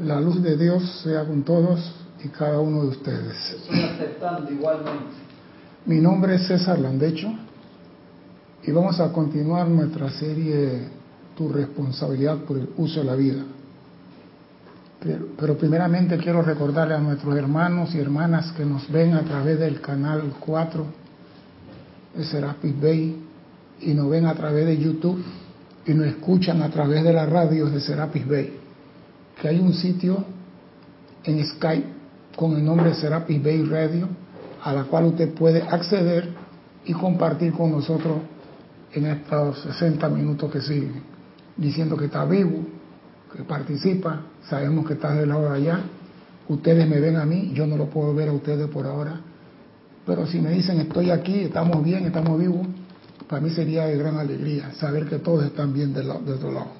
La luz de Dios sea con todos y cada uno de ustedes. Estoy aceptando igualmente. Mi nombre es César Landecho y vamos a continuar nuestra serie Tu responsabilidad por el uso de la vida. Pero, pero, primeramente quiero recordarle a nuestros hermanos y hermanas que nos ven a través del canal 4 de Serapis Bay y nos ven a través de YouTube y nos escuchan a través de las radios de Serapis Bay, que hay un sitio en Skype con el nombre Serapis Bay Radio, a la cual usted puede acceder y compartir con nosotros en estos 60 minutos que siguen, diciendo que está vivo, que participa, sabemos que está del lado de allá, ustedes me ven a mí, yo no lo puedo ver a ustedes por ahora, pero si me dicen estoy aquí, estamos bien, estamos vivos, para mí sería de gran alegría saber que todos están bien del, del otro lado.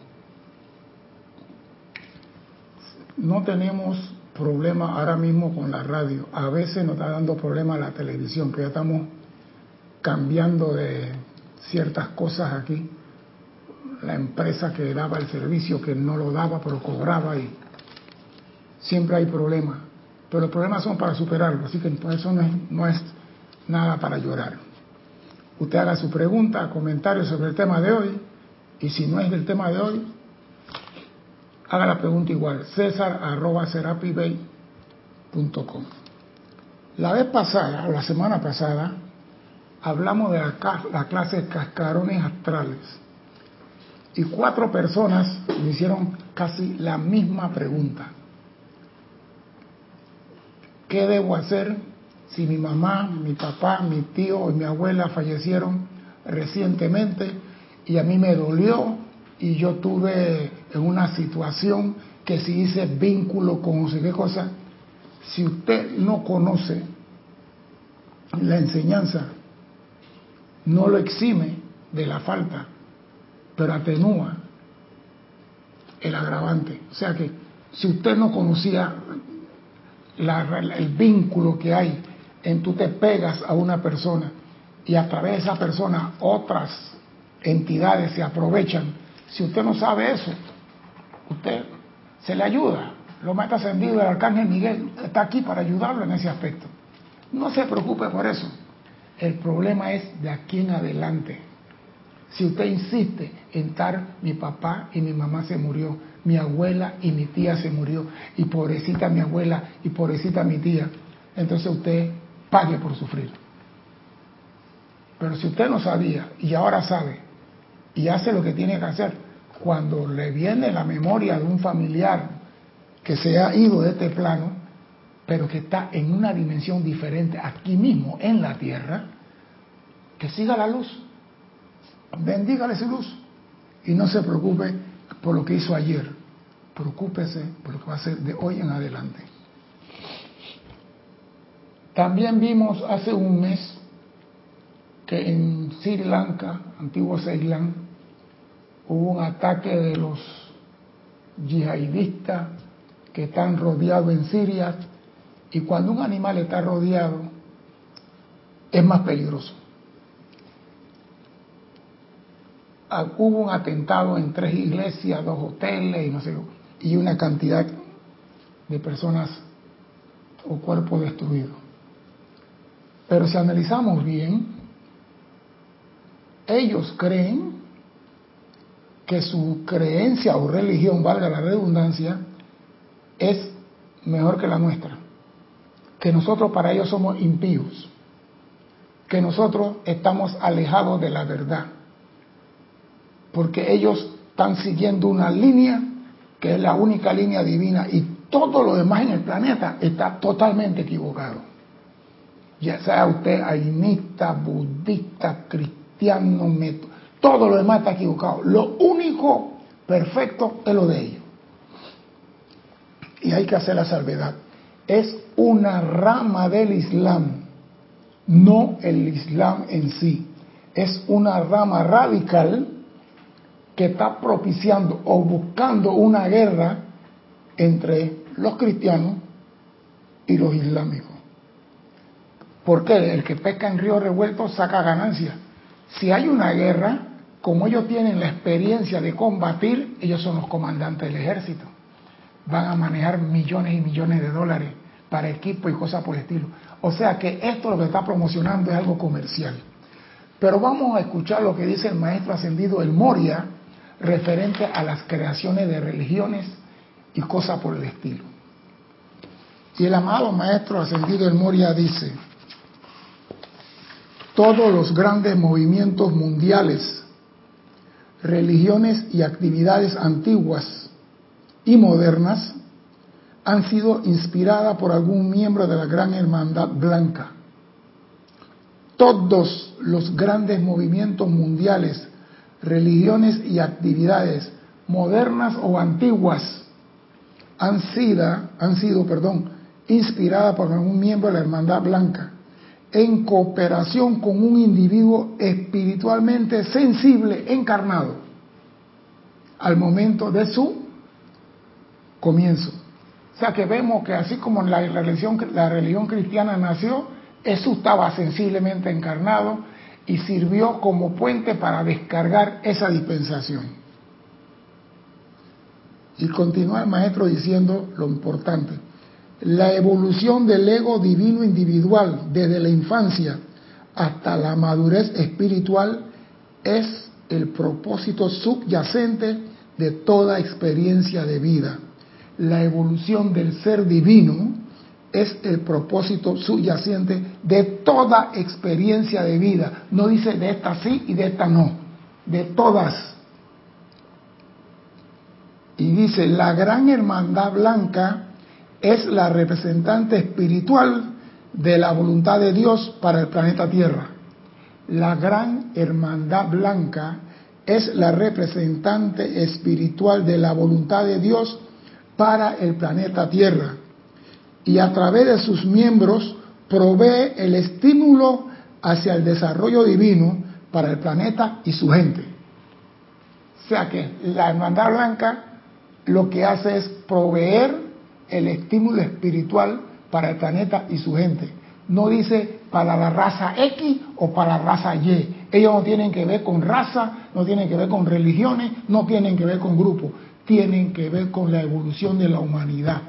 No tenemos problema ahora mismo con la radio. A veces nos está dando problemas la televisión, que ya estamos cambiando de ciertas cosas aquí. La empresa que daba el servicio, que no lo daba, pero cobraba y siempre hay problemas. Pero los problemas son para superarlo, así que por eso no es, no es nada para llorar. Usted haga su pregunta, comentario sobre el tema de hoy, y si no es del tema de hoy, haga la pregunta igual, césar arroba serapibay.com. La vez pasada, o la semana pasada, hablamos de la, la clase de cascarones astrales. Y cuatro personas me hicieron casi la misma pregunta. ¿Qué debo hacer si mi mamá, mi papá, mi tío y mi abuela fallecieron recientemente y a mí me dolió y yo tuve en una situación que si hice vínculo con no sé qué cosa, si usted no conoce la enseñanza, no lo exime de la falta, pero atenúa el agravante. O sea que si usted no conocía el vínculo que hay en tú te pegas a una persona y a través de esa persona otras entidades se aprovechan, si usted no sabe eso, usted se le ayuda. Lo más ascendido el arcángel Miguel está aquí para ayudarlo en ese aspecto. No se preocupe por eso. El problema es de aquí en adelante. Si usted insiste en estar, mi papá y mi mamá se murió, mi abuela y mi tía se murió, y pobrecita mi abuela y pobrecita mi tía, entonces usted pague por sufrir. Pero si usted no sabía y ahora sabe y hace lo que tiene que hacer, cuando le viene la memoria de un familiar que se ha ido de este plano, pero que está en una dimensión diferente aquí mismo, en la tierra, que siga la luz. Bendígale su luz. Y no se preocupe por lo que hizo ayer. Preocúpese por lo que va a hacer de hoy en adelante. También vimos hace un mes que en Sri Lanka, antiguo Ceilán, hubo un ataque de los yihadistas que están rodeados en Siria y cuando un animal está rodeado es más peligroso. Hubo un atentado en tres iglesias, dos hoteles y no sé, y una cantidad de personas o cuerpos destruidos. Pero si analizamos bien, ellos creen que su creencia o religión, valga la redundancia, es mejor que la nuestra. Que nosotros para ellos somos impíos. Que nosotros estamos alejados de la verdad. Porque ellos están siguiendo una línea que es la única línea divina y todo lo demás en el planeta está totalmente equivocado. Ya sea usted ainista, budista, cristiano, método, todo lo demás está equivocado. Lo único perfecto es lo de ellos. Y hay que hacer la salvedad. Es una rama del Islam, no el Islam en sí. Es una rama radical que está propiciando o buscando una guerra entre los cristianos y los islámicos. Porque el que pesca en río revuelto saca ganancia. Si hay una guerra, como ellos tienen la experiencia de combatir, ellos son los comandantes del ejército. van a manejar millones y millones de dólares para equipo y cosas por el estilo. O sea que esto lo que está promocionando es algo comercial. Pero vamos a escuchar lo que dice el maestro ascendido El Moria referente a las creaciones de religiones y cosas por el estilo. Y el amado maestro ascendido El Moria dice, todos los grandes movimientos mundiales, religiones y actividades antiguas y modernas han sido inspiradas por algún miembro de la Gran Hermandad Blanca. Todos los grandes movimientos mundiales, religiones y actividades modernas o antiguas han sido, perdón, inspiradas por algún miembro de la Hermandad Blanca en cooperación con un individuo espiritualmente sensible, encarnado, al momento de su comienzo. O sea que vemos que así como la religión, la religión cristiana nació, Jesús estaba sensiblemente encarnado y sirvió como puente para descargar esa dispensación. Y continúa el maestro diciendo lo importante. La evolución del ego divino individual desde la infancia hasta la madurez espiritual es el propósito subyacente de toda experiencia de vida la evolución del ser divino es el propósito subyacente de toda experiencia de vida. No dice de esta sí y de esta no, de todas. Y dice, la gran hermandad blanca es la representante espiritual de la voluntad de Dios para el planeta Tierra. La gran hermandad blanca es la representante espiritual de la voluntad de Dios para el planeta Tierra y a través de sus miembros provee el estímulo hacia el desarrollo divino para el planeta y su gente. O sea que la Hermandad Blanca lo que hace es proveer el estímulo espiritual para el planeta y su gente. No dice para la raza X o para la raza Y. Ellos no tienen que ver con raza, no tienen que ver con religiones, no tienen que ver con grupos tienen que ver con la evolución de la humanidad.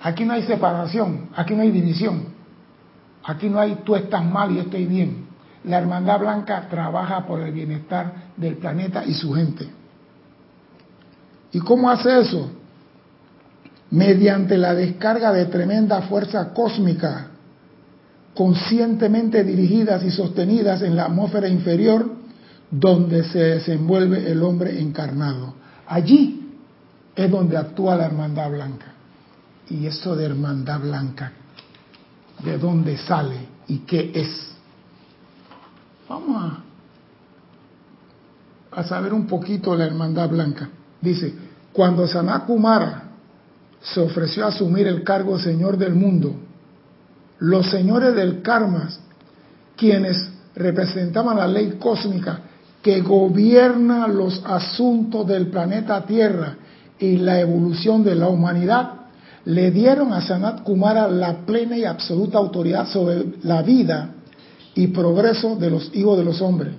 Aquí no hay separación, aquí no hay división, aquí no hay tú estás mal y yo estoy bien. La Hermandad Blanca trabaja por el bienestar del planeta y su gente. ¿Y cómo hace eso? Mediante la descarga de tremenda fuerza cósmica, conscientemente dirigidas y sostenidas en la atmósfera inferior, donde se desenvuelve el hombre encarnado. Allí es donde actúa la hermandad blanca. Y eso de hermandad blanca, ¿de dónde sale y qué es? Vamos a, saber un poquito de la hermandad blanca. Dice, cuando Sanakumara se ofreció a asumir el cargo de Señor del mundo, los señores del karma, quienes representaban la ley cósmica que gobierna los asuntos del planeta Tierra y la evolución de la humanidad, le dieron a Sanat Kumara la plena y absoluta autoridad sobre la vida y progreso de los hijos de los hombres.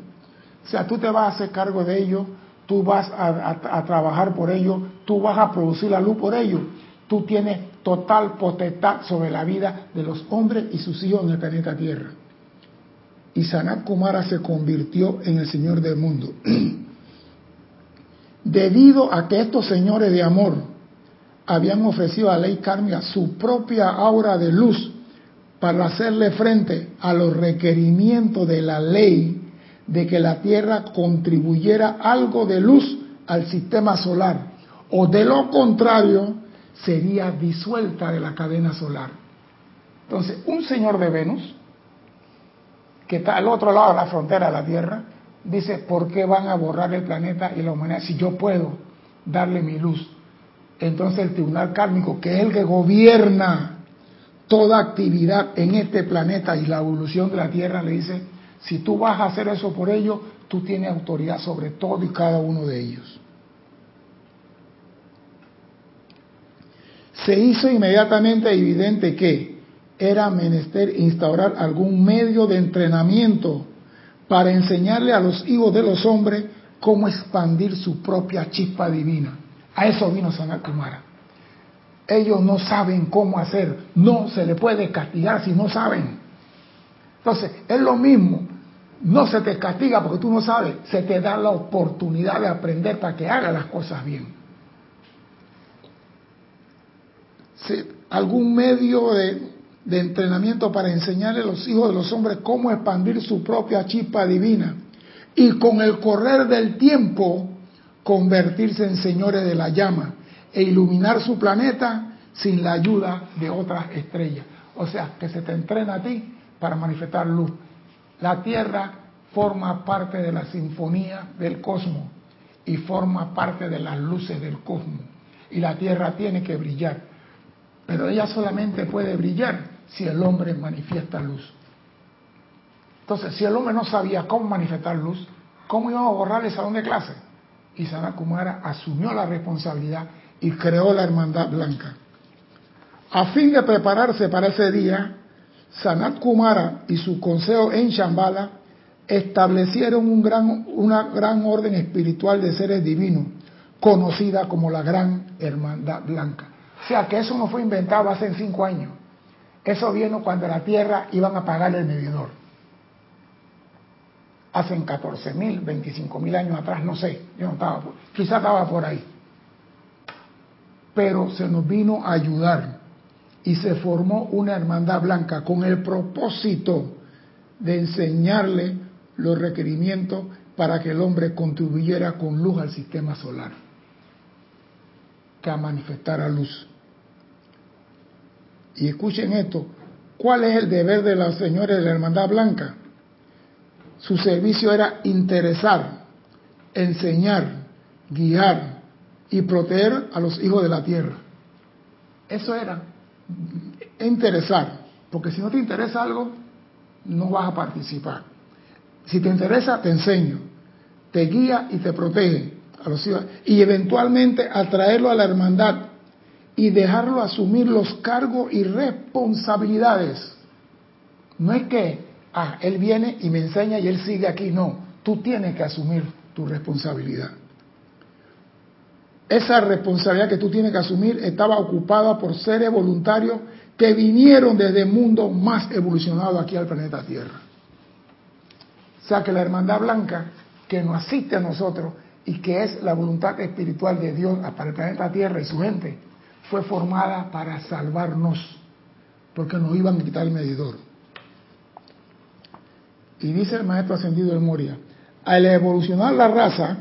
O sea, tú te vas a hacer cargo de ellos, tú vas a, trabajar por ellos, tú vas a producir la luz por ellos. Tú tienes total potestad sobre la vida de los hombres y sus hijos en el planeta Tierra y Sanat Kumara se convirtió en el Señor del mundo. Debido a que estos señores de amor habían ofrecido a ley kármica su propia aura de luz para hacerle frente a los requerimientos de la ley de que la Tierra contribuyera algo de luz al sistema solar, o de lo contrario, sería disuelta de la cadena solar. Entonces, un señor de Venus que está al otro lado de la frontera de la Tierra, dice, ¿por qué van a borrar el planeta y la humanidad si yo puedo darle mi luz? Entonces el tribunal kármico, que es el que gobierna toda actividad en este planeta y la evolución de la Tierra, le dice, si tú vas a hacer eso por ellos, tú tienes autoridad sobre todo y cada uno de ellos. Se hizo inmediatamente evidente que era menester instaurar algún medio de entrenamiento para enseñarle a los hijos de los hombres cómo expandir su propia chispa divina. A eso vino Sanat Kumara. Ellos no saben cómo hacer, no se le puede castigar si no saben. Entonces, es lo mismo, no se te castiga porque tú no sabes, se te da la oportunidad de aprender para que haga las cosas bien. Algún medio de, de entrenamiento para enseñarle a los hijos de los hombres cómo expandir su propia chispa divina y con el correr del tiempo convertirse en señores de la llama e iluminar su planeta sin la ayuda de otras estrellas. O sea, que se te entrena a ti para manifestar luz. La Tierra forma parte de la sinfonía del cosmos y forma parte de las luces del cosmos. Y la Tierra tiene que brillar. Pero ella solamente puede brillar si el hombre manifiesta luz. Entonces, si el hombre no sabía cómo manifestar luz, ¿cómo iba a borrar el salón de clase? Y Kumara asumió la responsabilidad y creó la Hermandad Blanca. A fin de prepararse para ese día, Sanat Kumara y su consejo en Shambhala establecieron un gran, una gran orden espiritual de seres divinos, conocida como la Gran Hermandad Blanca. O sea que eso no fue inventado hace cinco años. Eso vino cuando la Tierra iban a pagar el medidor. Hace 14 mil, 25 mil años atrás, no sé, yo no estaba, quizá estaba por ahí. Pero se nos vino a ayudar y se formó una hermandad blanca con el propósito de enseñarle los requerimientos para que el hombre contribuyera con luz al sistema solar, a manifestar luz. Y escuchen esto, ¿cuál es el deber de los señores de la Hermandad Blanca? Su servicio era interesar, enseñar, guiar y proteger a los hijos de la tierra. Eso era interesar, porque si no te interesa algo, no vas a participar. Si te interesa, te enseño, te guía y te protege y eventualmente atraerlo a la hermandad y dejarlo asumir los cargos y responsabilidades. No es que, ah, él viene y me enseña y él sigue aquí, no, tú tienes que asumir tu responsabilidad. Esa responsabilidad que tú tienes que asumir estaba ocupada por seres voluntarios que vinieron desde el mundo más evolucionado aquí al planeta Tierra. O sea que la Hermandad Blanca, que nos asiste a nosotros y que es la voluntad espiritual de Dios para el planeta Tierra y su gente, fue formada para salvarnos, porque nos iban a quitar el medidor. Y dice el maestro ascendido de Moria, al evolucionar la raza,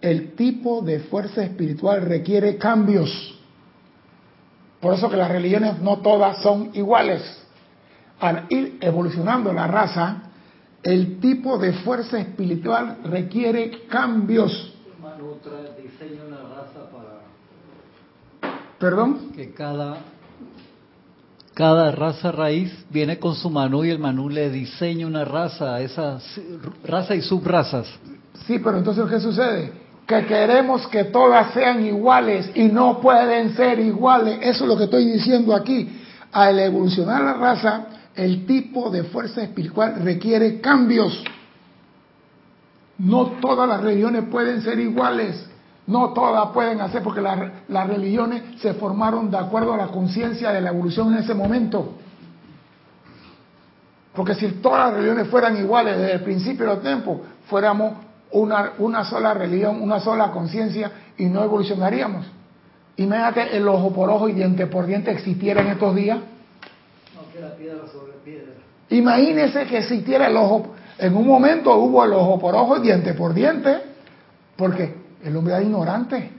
el tipo de fuerza espiritual requiere cambios. Por eso que las religiones no todas son iguales. Al ir evolucionando la raza, el tipo de fuerza espiritual requiere cambios. ¿Perdón? Que cada, cada raza raíz viene con su manú y el manú le diseña una raza, esa raza y subrazas. Sí, pero entonces ¿qué sucede? Que queremos que todas sean iguales y no pueden ser iguales. Eso es lo que estoy diciendo aquí. Al evolucionar la raza, el tipo de fuerza espiritual requiere cambios. No todas las religiones pueden ser iguales. No todas pueden hacer porque las, religiones se formaron de acuerdo a la conciencia de la evolución en ese momento. Porque si todas las religiones fueran iguales desde el principio de los tiempos, fuéramos una, una sola religión, una sola conciencia y no evolucionaríamos. Imagínate el ojo por ojo y diente por diente existiera en estos días. Piedra sobre piedra. Imagínese que existiera el ojo, en un momento hubo el ojo por ojo y diente por diente, porque el hombre era ignorante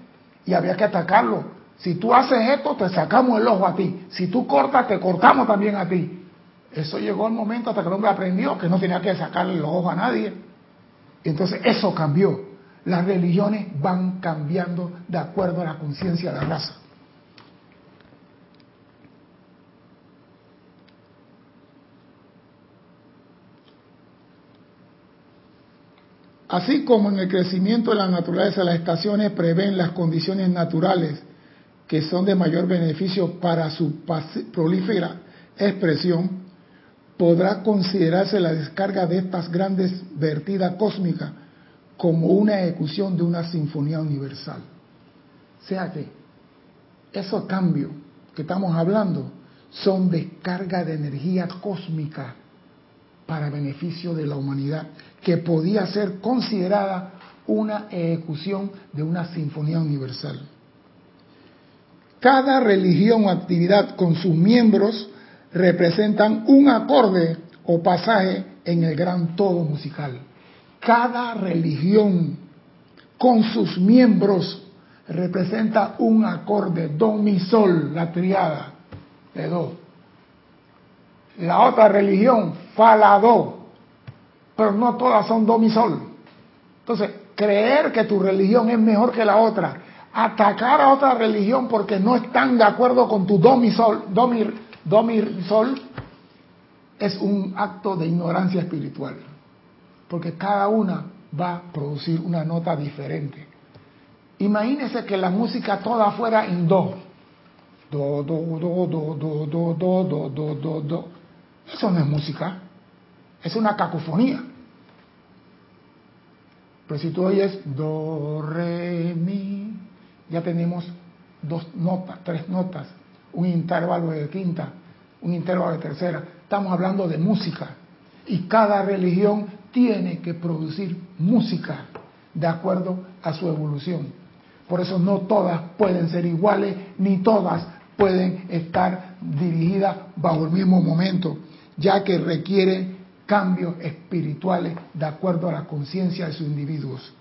y había que atacarlo. Si tú haces esto, te sacamos el ojo a ti. Si tú cortas, te cortamos también a ti. Eso llegó el momento hasta que el hombre aprendió que no tenía que sacarle los ojos a nadie. Entonces eso cambió. Las religiones van cambiando de acuerdo a la conciencia de la raza. Así como en el crecimiento de la naturaleza las estaciones prevén las condiciones naturales que son de mayor beneficio para su prolífera expresión, podrá considerarse la descarga de estas grandes vertidas cósmicas como una ejecución de una sinfonía universal. O sea que esos cambios que estamos hablando son descarga de energía cósmica para beneficio de la humanidad, que podía ser considerada una ejecución de una sinfonía universal. Cada religión o actividad con sus miembros representan un acorde o pasaje en el gran todo musical. Cada religión con sus miembros representa un acorde, do, mi, sol, la triada de do. La otra religión, fa, la, do, pero no todas son do, mi, sol. Entonces, creer que tu religión es mejor que la otra, atacar a otra religión porque no están de acuerdo con tu do, mi, sol, do, mi, do, mi, sol, es un acto de ignorancia espiritual. Porque cada una va a producir una nota diferente. Imagínese que la música toda fuera en. Do, do, do, do, do, do, do, do, do, do, do. Eso no es música. Es una cacofonía. Pero si tú oyes do, re, mi, ya tenemos dos notas, tres notas, un intervalo de quinta, un intervalo de tercera. Estamos hablando de música. Y cada religión tiene que producir música de acuerdo a su evolución. Por eso no todas pueden ser iguales, ni todas pueden estar dirigidas bajo el mismo momento, ya que requieren cambios espirituales de acuerdo a la conciencia de sus individuos.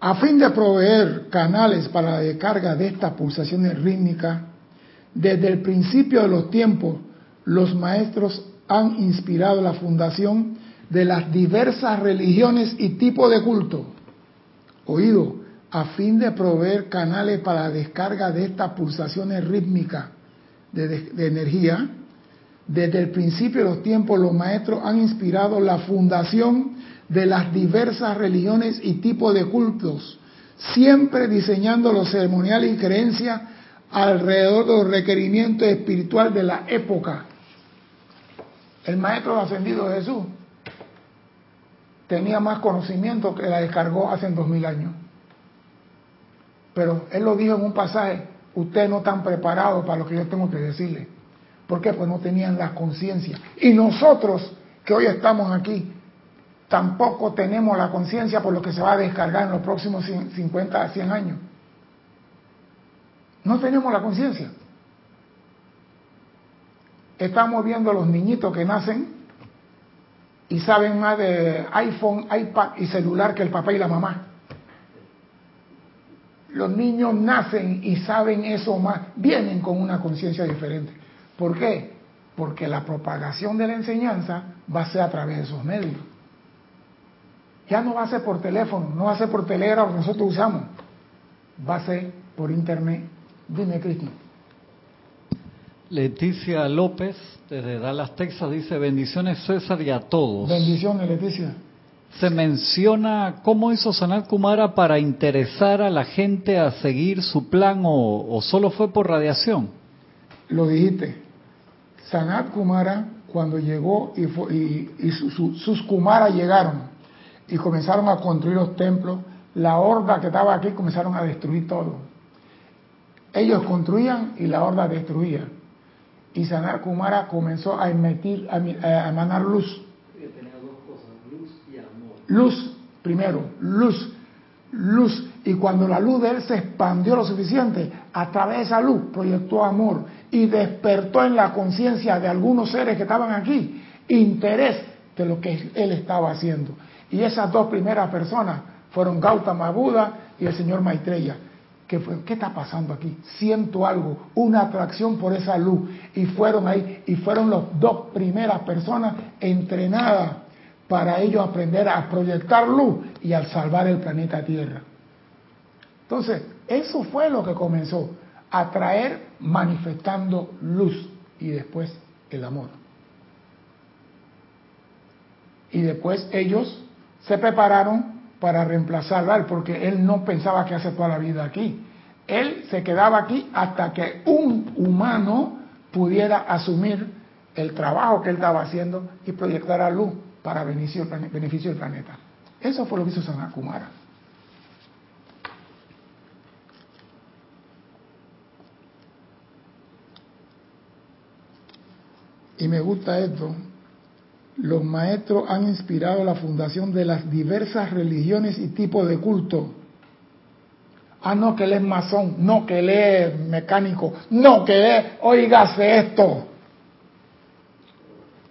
A fin de proveer canales para la descarga de estas pulsaciones rítmicas, desde el principio de los tiempos, los maestros han inspirado la fundación de las diversas religiones y tipos de culto. Oído, a fin de proveer canales para la descarga de estas pulsaciones rítmicas de, energía, desde el principio de los tiempos los maestros han inspirado la fundación de las diversas religiones y tipos de cultos, siempre diseñando los ceremoniales y creencias alrededor de los requerimientos espirituales de la época. El maestro ascendido Jesús tenía más conocimiento que la descargó hace dos mil años. Pero él lo dijo en un pasaje, ustedes no están preparados para lo que yo tengo que decirle. ¿Por qué? Pues no tenían la conciencia. Y nosotros, que hoy estamos aquí, tampoco tenemos la conciencia por lo que se va a descargar en los próximos 50 a 100 años. No tenemos la conciencia. Estamos viendo los niñitos que nacen y saben más de iPhone, iPad y celular que el papá y la mamá. Los niños nacen y saben eso más, vienen con una conciencia diferente. ¿Por qué? Porque la propagación de la enseñanza va a ser a través de esos medios. Ya no va a ser por teléfono, no va a ser por telégrafo que nosotros usamos, va a ser por internet. Dime, Cristian. Leticia López, desde Dallas, Texas, dice, bendiciones César y a todos. Bendiciones, Leticia. Se menciona cómo hizo Sanat Kumara para interesar a la gente a seguir su plan o, solo fue por radiación. Lo dijiste. Sanat Kumara, cuando llegó y, fue, y, su, su, sus Kumaras llegaron y comenzaron a construir los templos, la horda que estaba aquí comenzaron a destruir todo. Ellos construían y la horda destruía. Y Sanat Kumara comenzó a emitir, a, a emanar luz. Tenía dos cosas, luz y amor. Luz, primero, luz, luz. Y cuando la luz de él se expandió lo suficiente, a través de esa luz proyectó amor y despertó en la conciencia de algunos seres que estaban aquí interés de lo que él estaba haciendo. Y esas dos primeras personas fueron Gautama Buda y el señor Maitreya. ¿Qué, fue? ¿Qué está pasando aquí? Siento algo, una atracción por esa luz. Y fueron ahí, y fueron las dos primeras personas entrenadas para ellos aprender a proyectar luz y al salvar el planeta Tierra. Entonces, eso fue lo que comenzó a traer manifestando luz y después el amor. Y después ellos se prepararon para reemplazarlo a él, porque él no pensaba que hace toda la vida aquí. Él se quedaba aquí hasta que un humano pudiera asumir el trabajo que él estaba haciendo y proyectar a luz para beneficio, del planeta. Eso fue lo que hizo Sanakumara. Y me gusta esto. Los maestros han inspirado la fundación de las diversas religiones y tipos de culto. Ah, no que él es masón, no que él es mecánico, no que él es, oígase esto,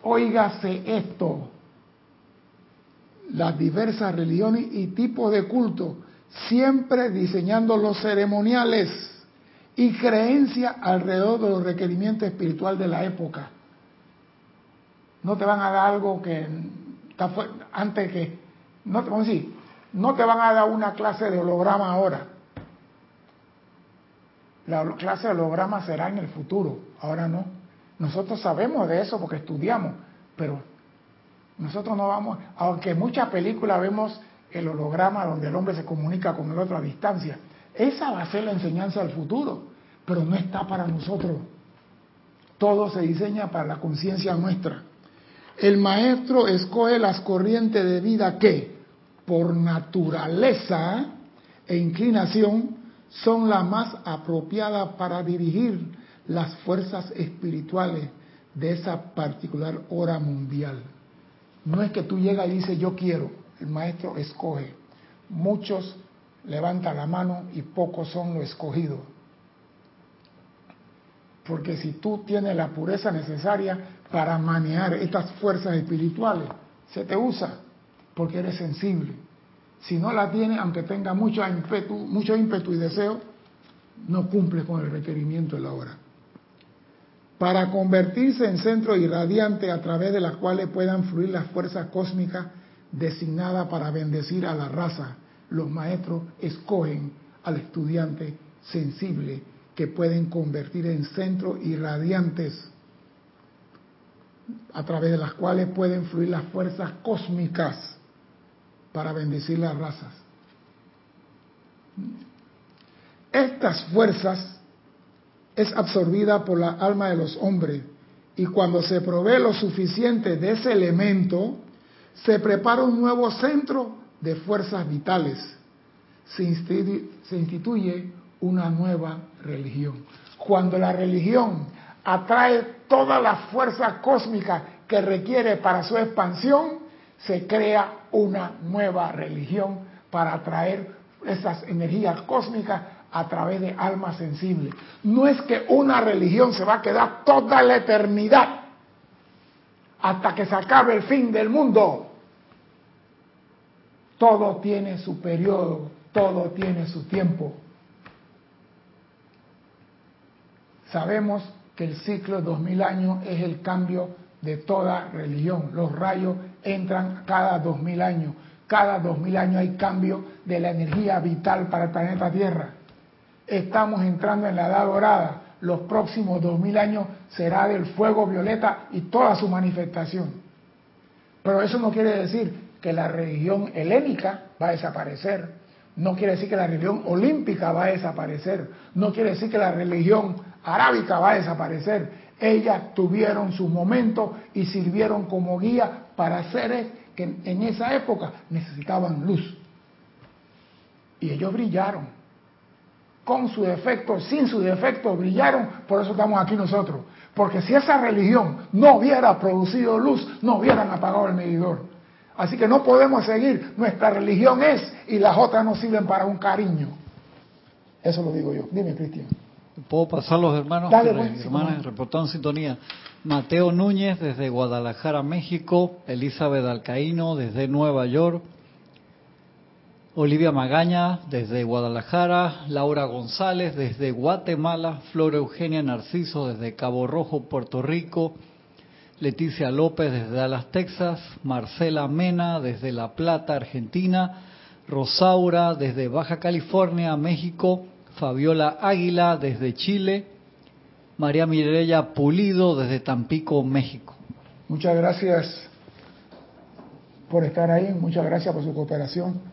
oígase esto. Las diversas religiones y tipos de culto, siempre diseñando los ceremoniales y creencias alrededor de los requerimientos espirituales de la época no te van a dar algo que antes que no vamos a decir, no te van a dar una clase de holograma ahora. La clase de holograma será en el futuro, ahora no. Nosotros sabemos de eso porque estudiamos, pero nosotros no vamos, aunque en muchas películas vemos el holograma donde el hombre se comunica con el otro a distancia. Esa va a ser la enseñanza del futuro, pero no está para nosotros. Todo se diseña para la conciencia nuestra. El maestro escoge las corrientes de vida que, por naturaleza e inclinación, son las más apropiadas para dirigir las fuerzas espirituales de esa particular hora mundial. No es que tú llegas y dices yo quiero, el maestro escoge. Muchos levantan la mano y pocos son los escogidos. Porque si tú tienes la pureza necesaria para manejar estas fuerzas espirituales, se te usa porque eres sensible. Si no la tienes, aunque tenga mucho ímpetu, mucho ímpetu y deseo, no cumple con el requerimiento de la hora. Para convertirse en centro irradiante a través de las cuales puedan fluir las fuerzas cósmicas designadas para bendecir a la raza, los maestros escogen al estudiante sensible que pueden convertir en centros irradiantes a través de las cuales pueden fluir las fuerzas cósmicas para bendecir las razas. Estas fuerzas es absorbida por la alma de los hombres y cuando se provee lo suficiente de ese elemento, se prepara un nuevo centro de fuerzas vitales. Se instituye una nueva religión. Cuando la religión atrae toda la fuerza cósmica que requiere para su expansión, se crea una nueva religión para atraer esas energías cósmicas a través de almas sensibles. No es que una religión se va a quedar toda la eternidad hasta que se acabe el fin del mundo. Todo tiene su periodo, todo tiene su tiempo. Sabemos que el ciclo de dos mil años es el cambio de toda religión. Los rayos entran cada dos mil años. Cada dos mil años hay cambio de la energía vital para el planeta Tierra. Estamos entrando en la edad dorada. Los próximos dos mil años será del fuego violeta y toda su manifestación. Pero eso no quiere decir que la religión helénica va a desaparecer. No quiere decir que la religión olímpica va a desaparecer. No quiere decir que la religión arábica va a desaparecer. Ellas tuvieron su momento y sirvieron como guía para seres que en esa época necesitaban luz. Y ellos brillaron. Con su defecto, sin su defecto, brillaron. Por eso estamos aquí nosotros. Porque si esa religión no hubiera producido luz, no hubieran apagado el medidor. Así que no podemos seguir. Nuestra religión es y las otras no sirven para un cariño. Eso lo digo yo. Dime, Cristian. Puedo pasar los hermanos, Dale, pues, hermanas, reportando sintonía. Mateo Núñez desde Guadalajara, México. Elizabeth Alcaíno desde Nueva York. Olivia Magaña desde Guadalajara. Laura González desde Guatemala. Flora Eugenia Narciso desde Cabo Rojo, Puerto Rico. Leticia López desde Dallas, Texas. Marcela Mena desde La Plata, Argentina. Rosaura desde Baja California, México. Fabiola Águila desde Chile, María Mireya Pulido desde Tampico, México. Muchas gracias por estar ahí, muchas gracias por su cooperación.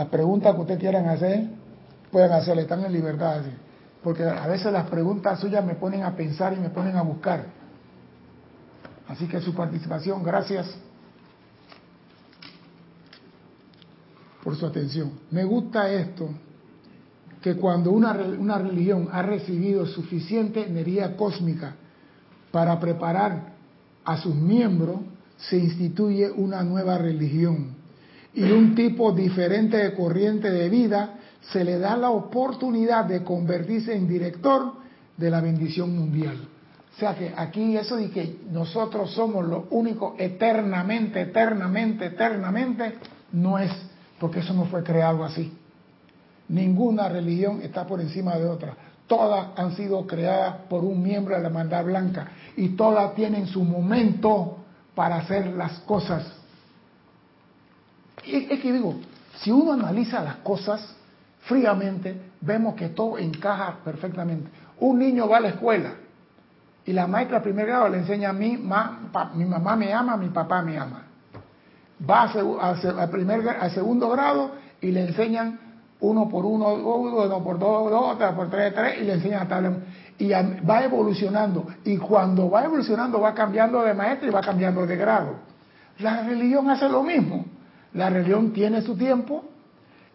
Las preguntas que ustedes quieran hacer, pueden hacerle, están en libertad. Porque a veces las preguntas suyas me ponen a pensar y me ponen a buscar. Así que su participación, gracias por su atención. Me gusta esto que cuando una, una religión ha recibido suficiente energía cósmica para preparar a sus miembros, se instituye una nueva religión y un tipo diferente de corriente de vida se le da la oportunidad de convertirse en director de la bendición mundial. O sea que aquí eso de que nosotros somos los únicos eternamente, eternamente, eternamente, no es, porque eso no fue creado así. Ninguna religión está por encima de otra. Todas han sido creadas por un miembro de la hermandad blanca y todas tienen su momento para hacer las cosas. Es que digo, si uno analiza las cosas fríamente, vemos que todo encaja perfectamente. Un niño va a la escuela y la maestra de primer grado le enseña a mí, mi mamá me ama, mi papá me ama. Va a, primer, a segundo grado y le enseñan uno por uno, uno por dos, dos, por tres, tres, y le enseñan a tal. Y va evolucionando. Y cuando va evolucionando, va cambiando de maestro y va cambiando de grado. La religión hace lo mismo. La religión tiene su tiempo,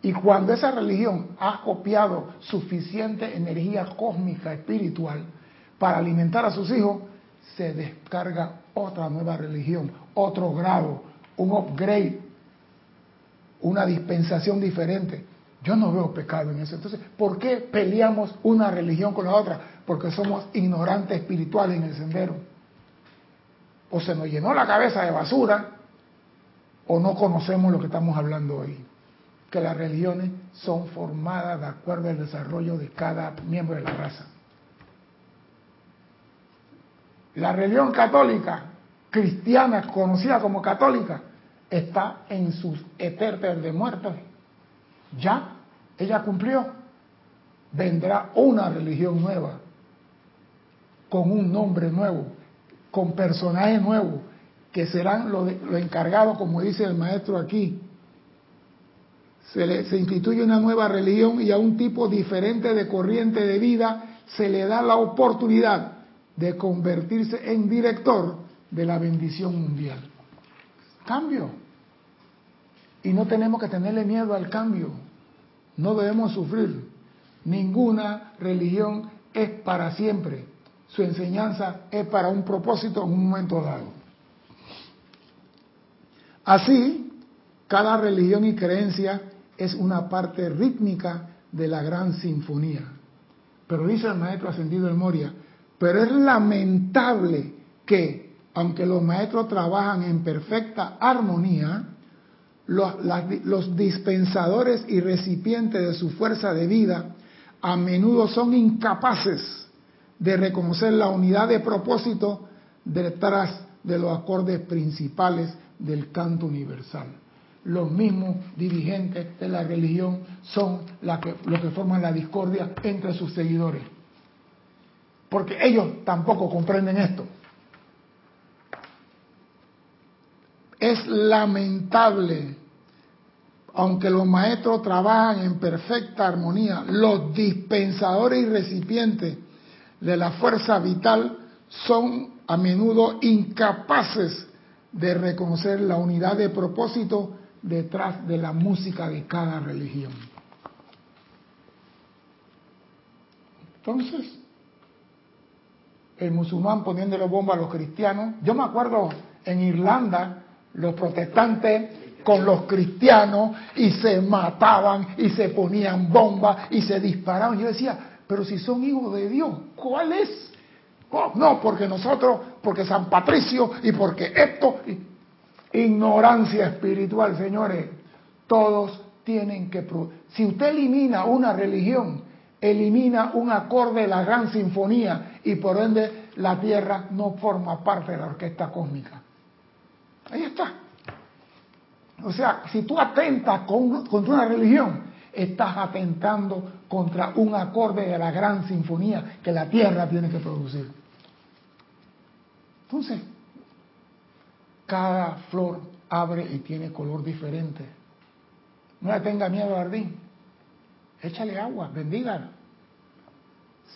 y cuando esa religión ha copiado suficiente energía cósmica, espiritual, para alimentar a sus hijos, se descarga otra nueva religión, otro grado, un upgrade, una dispensación diferente. Yo no veo pecado en eso. Entonces, ¿por qué peleamos una religión con la otra? Porque somos ignorantes espirituales en el sendero. O se nos llenó la cabeza de basura, o no conocemos lo que estamos hablando hoy que las religiones son formadas de acuerdo al desarrollo de cada miembro de la raza. La religión católica, cristiana, conocida como católica, está en sus eternos de muertos. Ya, ella cumplió. Vendrá una religión nueva, con un nombre nuevo, con personajes nuevos, que serán los lo encargados, como dice el maestro aquí, se, instituye una nueva religión y a un tipo diferente de corriente de vida se le da la oportunidad de convertirse en director de la bendición mundial. Cambio. Y no tenemos que tenerle miedo al cambio. No debemos sufrir. Ninguna religión es para siempre. Su enseñanza es para un propósito en un momento dado. Así, cada religión y creencia es una parte rítmica de la gran sinfonía. Pero dice el maestro ascendido en Moria, pero es lamentable que, aunque los maestros trabajan en perfecta armonía, los, los dispensadores y recipientes de su fuerza de vida a menudo son incapaces de reconocer la unidad de propósito detrás de los acordes principales del canto universal los mismos dirigentes de la religión son los que forman la discordia entre sus seguidores. Porque ellos tampoco comprenden esto. Es lamentable, aunque los maestros trabajan en perfecta armonía, los dispensadores y recipientes de la fuerza vital son a menudo incapaces de reconocer la unidad de propósito detrás de la música de cada religión. Entonces, el musulmán poniéndole bomba a los cristianos, yo me acuerdo en Irlanda, los protestantes con los cristianos y se mataban y se ponían bombas y se disparaban. Yo decía, pero si son hijos de Dios, ¿cuál es? No, porque nosotros, porque San Patricio y porque esto. Ignorancia espiritual, señores. Todos tienen que... Si usted elimina una religión, elimina un acorde de la gran sinfonía y por ende la Tierra no forma parte de la orquesta cósmica. Ahí está. O sea, si tú atentas contra una religión, estás atentando contra un acorde de la gran sinfonía que la Tierra tiene que producir. Entonces, cada flor abre y tiene color diferente. No le tenga miedo al jardín. Échale agua, bendiga.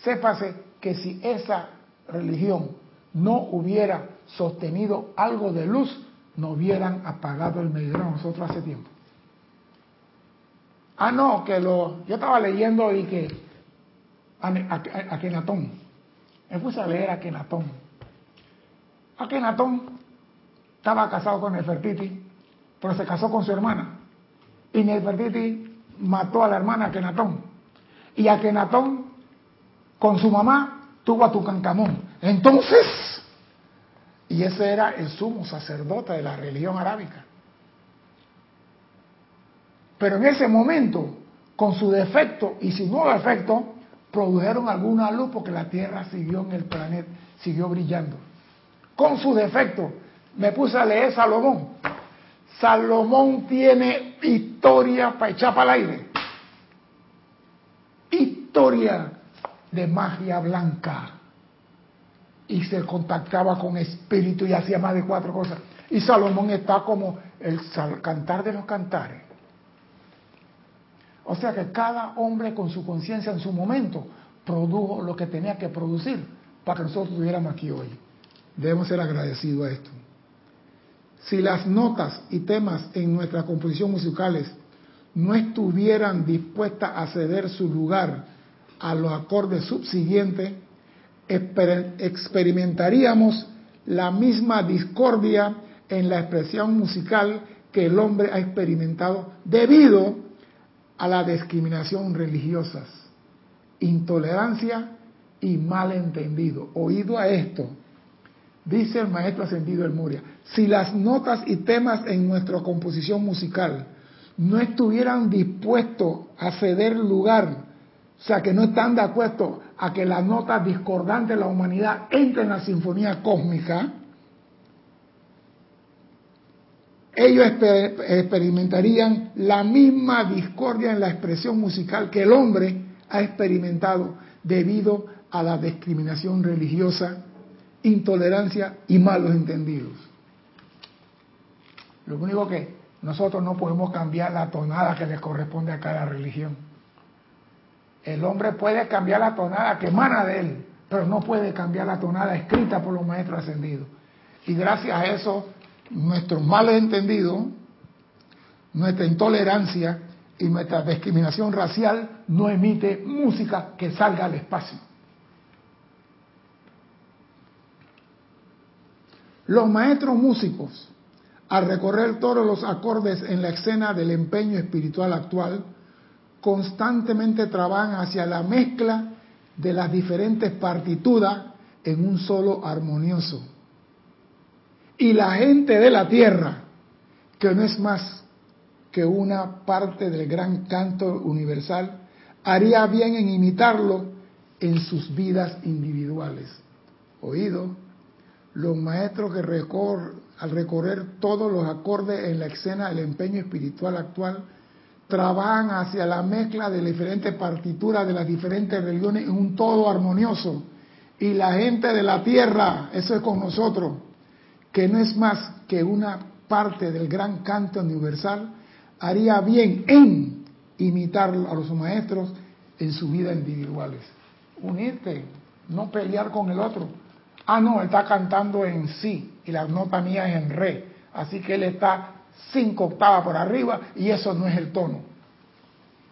Sépase que si esa religión no hubiera sostenido algo de luz, no hubieran apagado el medidor a nosotros hace tiempo. Ah, no, que lo. Yo estaba leyendo y que. A, a, Me puse a leer a Kenatón Akenatón estaba casado con Nefertiti, pero se casó con su hermana. Y Nefertiti mató a la hermana Akenatón. Y Akenatón, con su mamá, tuvo a Tucancamón. Entonces, y ese era el sumo sacerdote de la religión arábica. Pero en ese momento, con su defecto y sin nuevo defecto, produjeron alguna luz porque la Tierra siguió en el planeta, siguió brillando. Con su defecto, me puse a leer Salomón. Salomón tiene historia para echar para el aire. Historia de magia blanca. Y se contactaba con espíritu y hacía más de cuatro cosas. Y Salomón está como el cantar de los cantares. O sea que cada hombre con su conciencia en su momento produjo lo que tenía que producir para que nosotros estuviéramos aquí hoy. Debemos ser agradecidos a esto. Si las notas y temas en nuestra composición musicales no estuvieran dispuestas a ceder su lugar a los acordes subsiguientes, experimentaríamos la misma discordia en la expresión musical que el hombre ha experimentado debido a la discriminación religiosa, intolerancia y malentendido. Oído a esto, dice el maestro ascendido El Moria, si las notas y temas en nuestra composición musical no estuvieran dispuestos a ceder lugar, o sea, que no están de acuerdo a que las notas discordantes de la humanidad entren en la sinfonía cósmica, ellos experimentarían la misma discordia en la expresión musical que el hombre ha experimentado debido a la discriminación religiosa intolerancia y malos entendidos. Lo único que nosotros no podemos cambiar la tonada que le corresponde a cada religión. El hombre puede cambiar la tonada que emana de él, pero no puede cambiar la tonada escrita por los maestros ascendidos. Y gracias a eso, nuestros malos entendidos, nuestra intolerancia y nuestra discriminación racial no emite música que salga al espacio. Los maestros músicos, al recorrer todos los acordes en la escena del empeño espiritual actual, constantemente trabajan hacia la mezcla de las diferentes partituras en un solo armonioso. Y la gente de la tierra, que no es más que una parte del gran canto universal, haría bien en imitarlo en sus vidas individuales. Oído, los maestros que al recorrer todos los acordes en la escena del empeño espiritual actual, trabajan hacia la mezcla de las diferentes partituras de las diferentes religiones en un todo armonioso. Y la gente de la tierra, eso es con nosotros, que no es más que una parte del gran canto universal, haría bien en imitar a los maestros en su vida individuales. Unirte, no pelear con el otro Ah, no, él está cantando en sí y la nota mía es en re. Así que él está cinco octavas por arriba y eso no es el tono.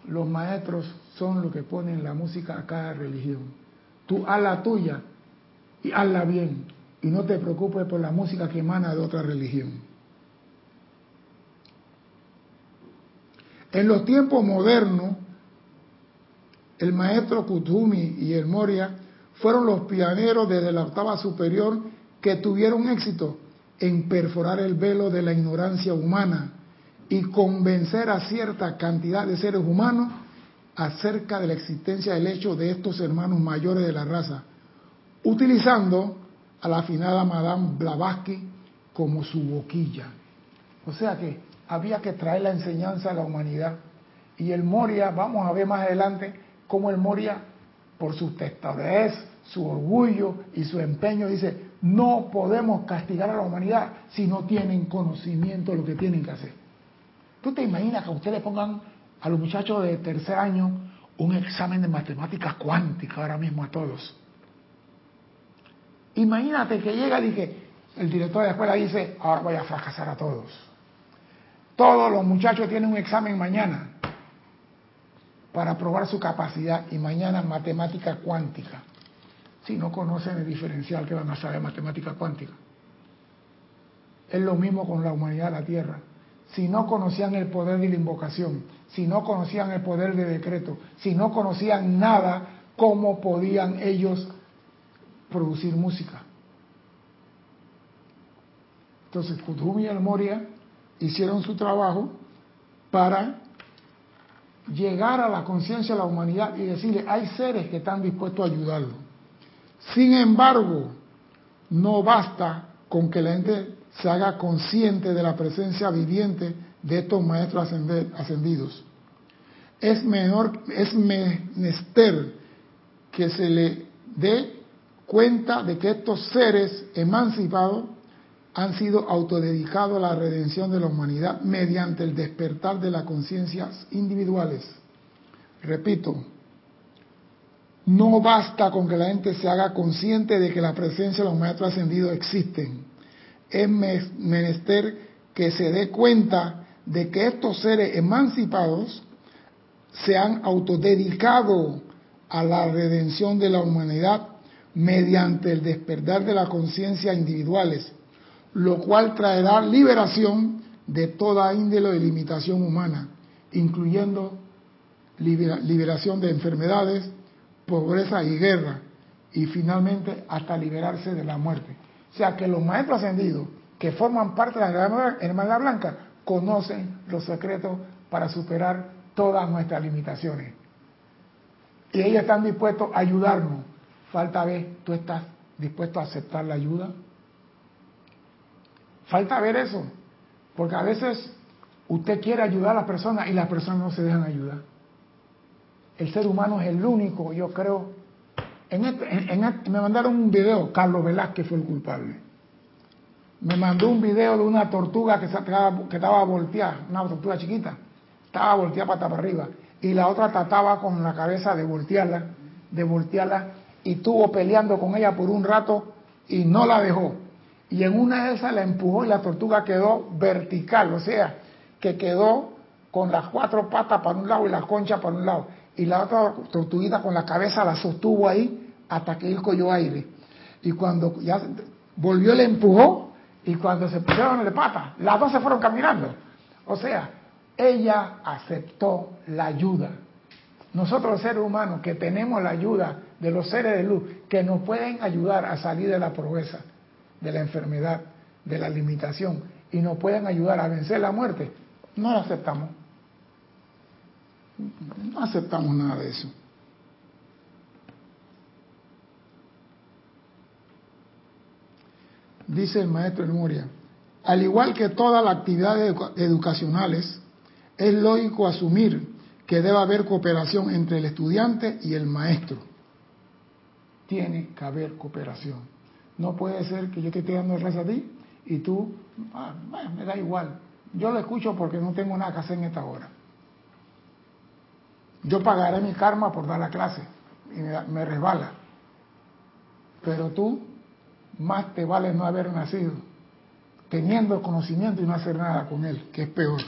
Los maestros son los que ponen la música a cada religión. Tú haz la tuya y hazla bien y no te preocupes por la música que emana de otra religión. En los tiempos modernos, el maestro Kutumi y el Moria fueron los pioneros desde la octava superior que tuvieron éxito en perforar el velo de la ignorancia humana y convencer a cierta cantidad de seres humanos acerca de la existencia del hecho de estos hermanos mayores de la raza, utilizando a la afinada Madame Blavatsky como su boquilla. O sea que había que traer la enseñanza a la humanidad. Y el Moria, vamos a ver más adelante cómo el Moria por su testadez, su orgullo y su empeño, dice, no podemos castigar a la humanidad si no tienen conocimiento de lo que tienen que hacer. ¿Tú te imaginas que ustedes pongan a los muchachos de tercer año un examen de matemáticas cuántica ahora mismo a todos? Imagínate que llega y que el director de la escuela dice, ahora voy a fracasar a todos. Todos los muchachos tienen un examen mañana para probar su capacidad y mañana matemática cuántica. Si no conocen el diferencial que van a saber matemática cuántica. Es lo mismo con la humanidad de la Tierra. Si no conocían el poder de la invocación, si no conocían el poder de decreto, si no conocían nada, ¿cómo podían ellos producir música? Entonces, Kutumi y el Moria hicieron su trabajo para llegar a la conciencia de la humanidad y decirle, hay seres que están dispuestos a ayudarlo. Sin embargo, no basta con que la gente se haga consciente de la presencia viviente de estos maestros ascendidos. Es, menor, es menester que se le dé cuenta de que estos seres emancipados han sido autodedicados a la redención de la humanidad mediante el despertar de las conciencias individuales. Repito, no basta con que la gente se haga consciente de que la presencia de los maestros ascendidos existen. Es menester que se dé cuenta de que estos seres emancipados se han autodedicado a la redención de la humanidad mediante el despertar de las conciencias individuales lo cual traerá liberación de toda índole de limitación humana, incluyendo liberación de enfermedades, pobreza y guerra, y finalmente hasta liberarse de la muerte. O sea que los maestros ascendidos que forman parte de la Hermandad Blanca conocen los secretos para superar todas nuestras limitaciones. Y ellos están dispuestos a ayudarnos. Falta ver, ¿tú estás dispuesto a aceptar la ayuda? Falta ver eso, porque a veces usted quiere ayudar a las personas y las personas no se dejan ayudar. El ser humano es el único, yo creo. En este, este, me mandaron un video, Carlos Velázquez fue el culpable. Me mandó un video de una tortuga que, estaba, que estaba volteada, una tortuga chiquita, estaba volteada para arriba, y la otra trataba con la cabeza de voltearla, de voltearla, y estuvo peleando con ella por un rato y no la dejó y en una de esas la empujó y la tortuga quedó vertical, o sea, que quedó con las cuatro patas para un lado y la concha para un lado. Y la otra tortuguita con la cabeza la sostuvo ahí hasta que él cogió aire. Y cuando ya volvió, le empujó y cuando se pusieron de pata, las dos se fueron caminando. O sea, ella aceptó la ayuda. Nosotros seres humanos que tenemos la ayuda de los seres de luz que nos pueden ayudar a salir de la pobreza, de la enfermedad, de la limitación, y nos pueden ayudar a vencer la muerte, no lo aceptamos. No aceptamos nada de eso. Dice el maestro en Moria, al igual que todas las actividades educacionales, es lógico asumir que debe haber cooperación entre el estudiante y el maestro. Tiene que haber cooperación. No puede ser que yo te esté dando el rezo a ti y tú, ah, me da igual. Yo lo escucho porque no tengo nada que hacer en esta hora. Yo pagaré mi karma por dar la clase y me, resbala. Pero tú, más te vale no haber nacido, teniendo conocimiento y no hacer nada con él, que es peor.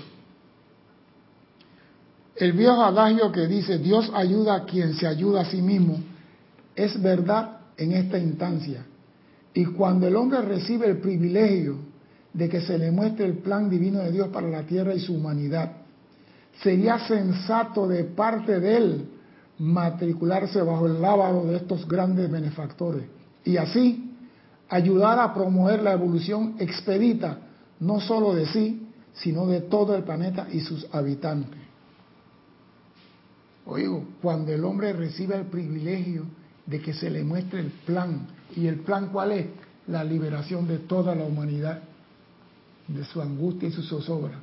El viejo adagio que dice Dios ayuda a quien se ayuda a sí mismo es verdad en esta instancia. Y cuando el hombre recibe el privilegio de que se le muestre el plan divino de Dios para la tierra y su humanidad, sería sensato de parte de él matricularse bajo el lavado de estos grandes benefactores y así ayudar a promover la evolución expedita no sólo de sí, sino de todo el planeta y sus habitantes. Oigo, cuando el hombre recibe el privilegio de que se le muestre el plan ¿Y el plan cuál es? La liberación de toda la humanidad, de su angustia y su zozobra.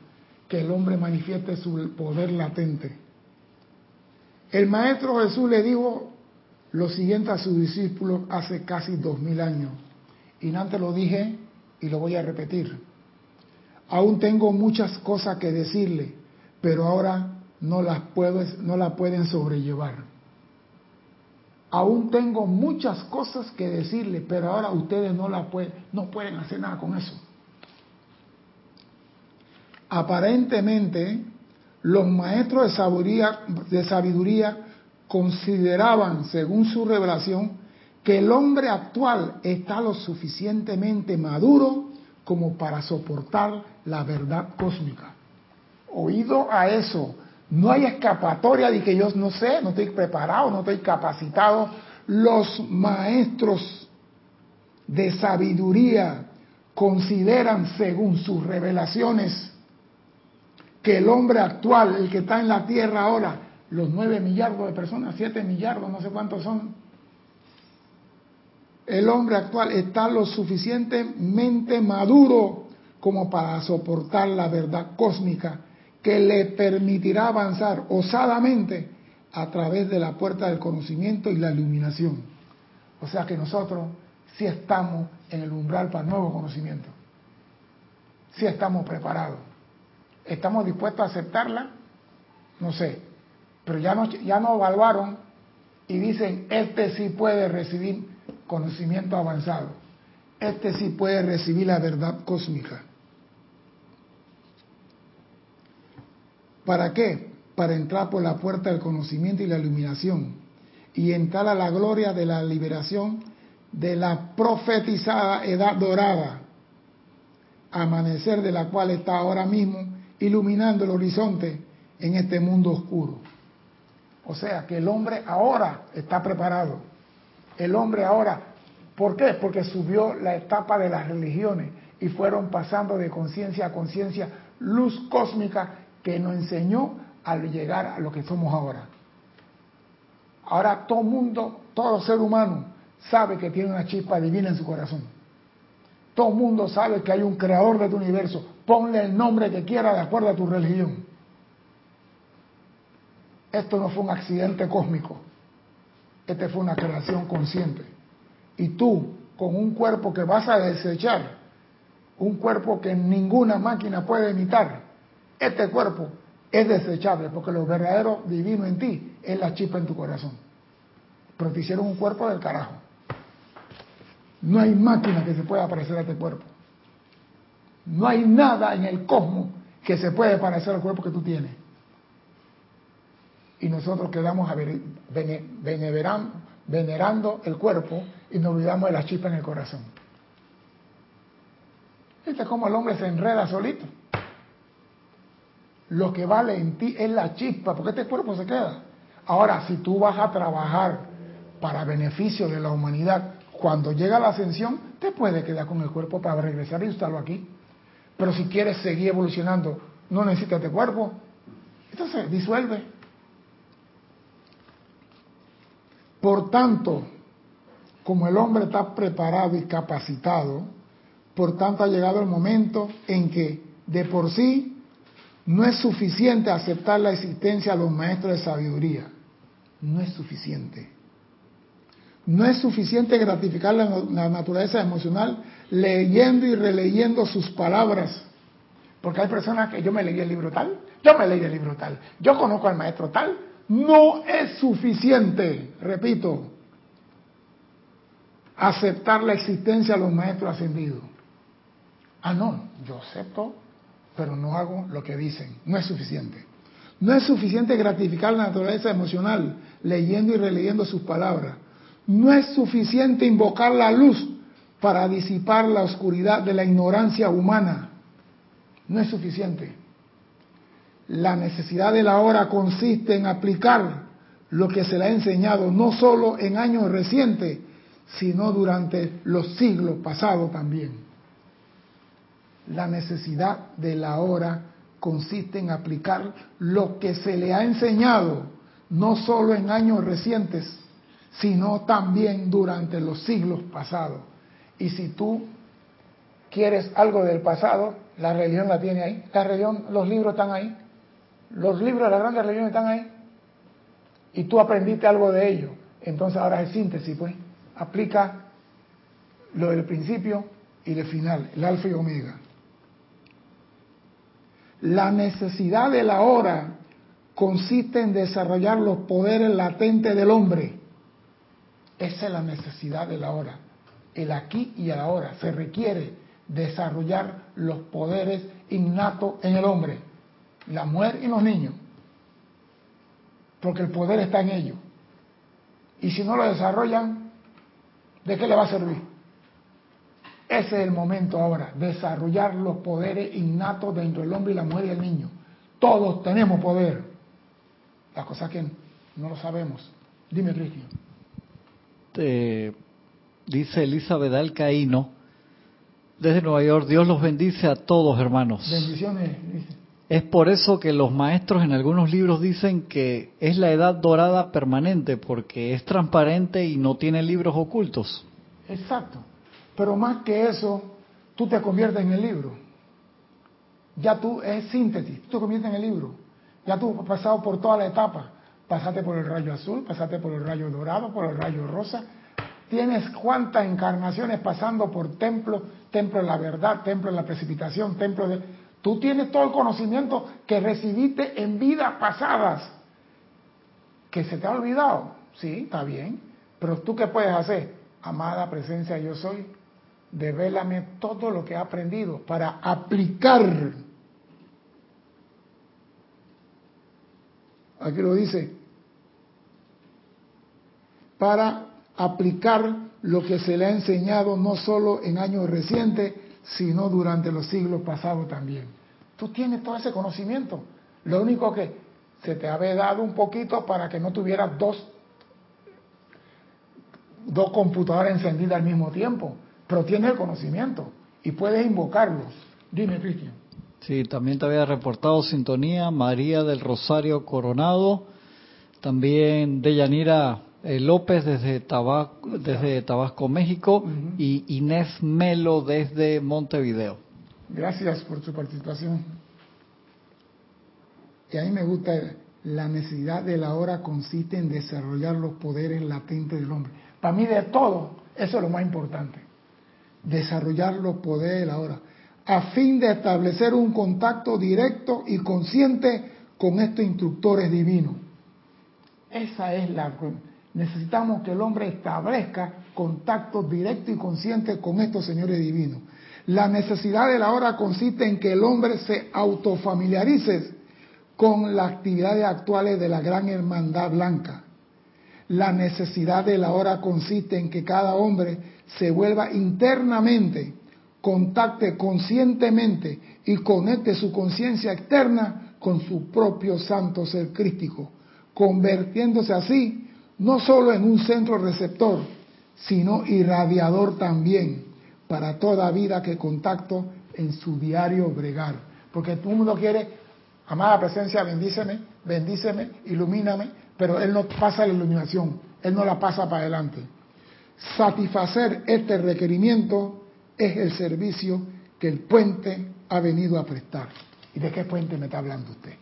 Que el hombre manifieste su poder latente. El Maestro Jesús le dijo lo siguiente a sus discípulos hace casi dos mil años. Y antes lo dije y lo voy a repetir. Aún tengo muchas cosas que decirle, pero ahora no las, puedo, no las pueden sobrellevar aún tengo muchas cosas que decirle, pero ahora ustedes no, la pueden, no pueden hacer nada con eso. Aparentemente, los maestros de de sabiduría consideraban, según su revelación, que el hombre actual está lo suficientemente maduro como para soportar la verdad cósmica. Oído a eso, no hay escapatoria de que yo no sé, no estoy preparado, no estoy capacitado. Los maestros de sabiduría consideran, según sus revelaciones, que el hombre actual, el que está en la tierra ahora, los nueve millardos de personas, siete millardos, no sé cuántos son, el hombre actual está lo suficientemente maduro como para soportar la verdad cósmica que le permitirá avanzar osadamente a través de la puerta del conocimiento y la iluminación. O sea que nosotros sí estamos en el umbral para nuevo conocimiento. Sí estamos preparados. ¿Estamos dispuestos a aceptarla? No sé. Pero ya nos, ya nos evaluaron y dicen, este sí puede recibir conocimiento avanzado. Este sí puede recibir la verdad cósmica. ¿Para qué? Para entrar por la puerta del conocimiento y la iluminación y entrar a la gloria de la liberación de la profetizada edad dorada, amanecer de la cual está ahora mismo iluminando el horizonte en este mundo oscuro. O sea que el hombre ahora está preparado. El hombre ahora, ¿por qué? Porque subió la etapa de las religiones y fueron pasando de conciencia a conciencia luz cósmica que nos enseñó al llegar a lo que somos ahora. Ahora todo mundo, todo ser humano sabe que tiene una chispa divina en su corazón. Todo mundo sabe que hay un creador de tu universo. Ponle el nombre que quiera de acuerdo a tu religión. Esto no fue un accidente cósmico. Este fue una creación consciente. Y tú, con un cuerpo que vas a desechar, un cuerpo que ninguna máquina puede imitar, este cuerpo es desechable porque lo verdadero divino en ti es la chispa en tu corazón. Pero te hicieron un cuerpo del carajo. No hay máquina que se pueda parecer a este cuerpo. No hay nada en el cosmos que se puede parecer al cuerpo que tú tienes. Y nosotros quedamos venerando el cuerpo y nos olvidamos de la chispa en el corazón. Este es como el hombre se enreda solito. Lo que vale en ti es la chispa, porque este cuerpo se queda. Ahora, si tú vas a trabajar para beneficio de la humanidad, cuando llega la ascensión, te puedes quedar con el cuerpo para regresar y usarlo aquí. Pero si quieres seguir evolucionando, no necesitas este cuerpo. Entonces, disuelve. Por tanto, como el hombre está preparado y capacitado, por tanto ha llegado el momento en que de por sí no es suficiente aceptar la existencia de los maestros de sabiduría. No es suficiente. No es suficiente gratificar la, naturaleza emocional leyendo y releyendo sus palabras. Porque hay personas que yo me leí el libro tal, yo me leí el libro tal, yo conozco al maestro tal. No es suficiente, repito, aceptar la existencia de los maestros ascendidos. Ah, no, yo acepto pero no hago lo que dicen. No es suficiente. No es suficiente gratificar la naturaleza emocional leyendo y releyendo sus palabras. No es suficiente invocar la luz para disipar la oscuridad de la ignorancia humana. No es suficiente. La necesidad de la hora consiste en aplicar lo que se le ha enseñado no solo en años recientes, sino durante los siglos pasados también. La necesidad de la hora consiste en aplicar lo que se le ha enseñado, no solo en años recientes, sino también durante los siglos pasados. Y si tú quieres algo del pasado, la religión la tiene ahí, la religión, los libros están ahí, los libros de la gran religión están ahí, y tú aprendiste algo de ello. Entonces ahora es síntesis, pues, aplica lo del principio y el final, el alfa y omega. La necesidad de la hora consiste en desarrollar los poderes latentes del hombre. Esa es la necesidad de la hora. El aquí y el ahora. Se requiere desarrollar los poderes innatos en el hombre, la mujer y los niños. Porque el poder está en ellos. Y si no lo desarrollan, ¿de qué le va a servir? Ese es el momento ahora, desarrollar los poderes innatos dentro del hombre y la mujer y el niño. Todos tenemos poder. La cosa que no lo sabemos. Dime, Cristian. dice Elizabeth Alcaíno, desde Nueva York, Dios los bendice a todos, hermanos. Bendiciones. Es por eso que los maestros en algunos libros dicen que es la edad dorada permanente, porque es transparente y no tiene libros ocultos. Exacto. Pero más que eso, tú te conviertes en el libro. Ya tú es síntesis, tú te conviertes en el libro. Ya tú has pasado por toda la etapa. Pasaste por el rayo azul, pasaste por el rayo dorado, por el rayo rosa. Tienes cuántas encarnaciones pasando por templo, templo de la verdad, templo de la precipitación, templo de... Tú tienes todo el conocimiento que recibiste en vidas pasadas. ¿Que se te ha olvidado? Sí, está bien. Pero tú qué puedes hacer? Amada presencia yo soy, devélame todo lo que he aprendido para aplicar. Aquí lo dice, para aplicar lo que se le ha enseñado no solo en años recientes, sino durante los siglos pasados también. Tú tienes todo ese conocimiento. Lo único que se te había dado un poquito para que no tuvieras dos, dos computadoras encendidas al mismo tiempo pero tiene el conocimiento y puedes invocarlos. Dime, Cristian. Sí, también te había reportado sintonía María del Rosario Coronado, también Deyanira eh, López desde Tabasco, desde Tabasco México, y Inés Melo desde Montevideo. Gracias por su participación. Y a mí me gusta la necesidad de la hora consiste en desarrollar los poderes latentes del hombre. Para mí de todo, eso es lo más importante desarrollar los poderes ahora, a fin de establecer un contacto directo y consciente con estos instructores divinos. Esa es la... Necesitamos que el hombre establezca contacto directo y consciente con estos señores divinos. La necesidad de la hora consiste en que el hombre se autofamiliarice con las actividades actuales de la gran hermandad blanca. La necesidad de la hora consiste en que cada hombre se vuelva internamente, contacte conscientemente y conecte su conciencia externa con su propio santo ser crístico, convirtiéndose así no solo en un centro receptor, sino irradiador también para toda vida que contacto en su diario bregar. Porque todo el mundo quiere, amada presencia, bendíceme, bendíceme, ilumíname, pero él no pasa la iluminación, él no la pasa para adelante. Satisfacer este requerimiento es el servicio que el puente ha venido a prestar. ¿Y de qué puente me está hablando usted?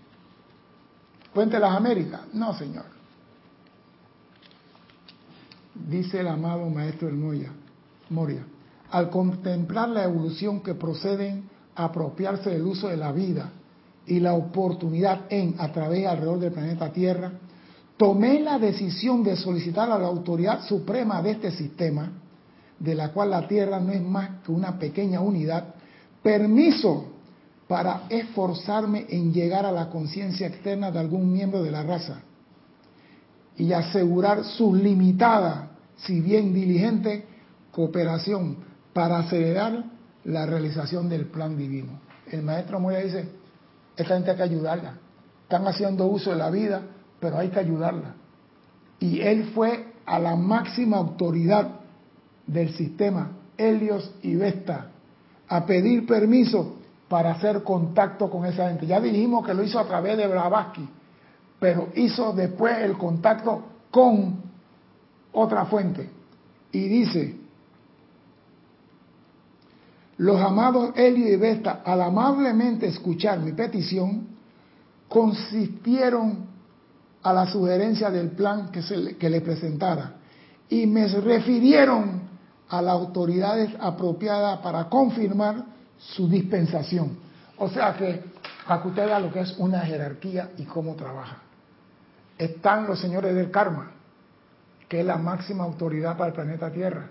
¿Puente de las Américas? No, señor. Dice el amado maestro El Moya, Moria, al contemplar la evolución que proceden a apropiarse del uso de la vida y la oportunidad en, a través alrededor del planeta Tierra, tomé la decisión de solicitar a la autoridad suprema de este sistema, de la cual la Tierra no es más que una pequeña unidad, permiso para esforzarme en llegar a la conciencia externa de algún miembro de la raza y asegurar su limitada, si bien diligente, cooperación para acelerar la realización del plan divino. El maestro Moya dice, esta gente hay que ayudarla, están haciendo uso de la vida pero hay que ayudarla. Y él fue a la máxima autoridad del sistema, Helios y Vesta, a pedir permiso para hacer contacto con esa gente. Ya dijimos que lo hizo a través de Blavatsky, pero hizo después el contacto con otra fuente. Y dice, los amados Helio y Vesta, al amablemente escuchar mi petición, consistieron a la sugerencia del plan que, se le, que le presentara y me refirieron a las autoridades apropiadas para confirmar su dispensación. O sea que, para lo que es una jerarquía y cómo trabaja. Están los señores del karma, que es la máxima autoridad para el planeta Tierra.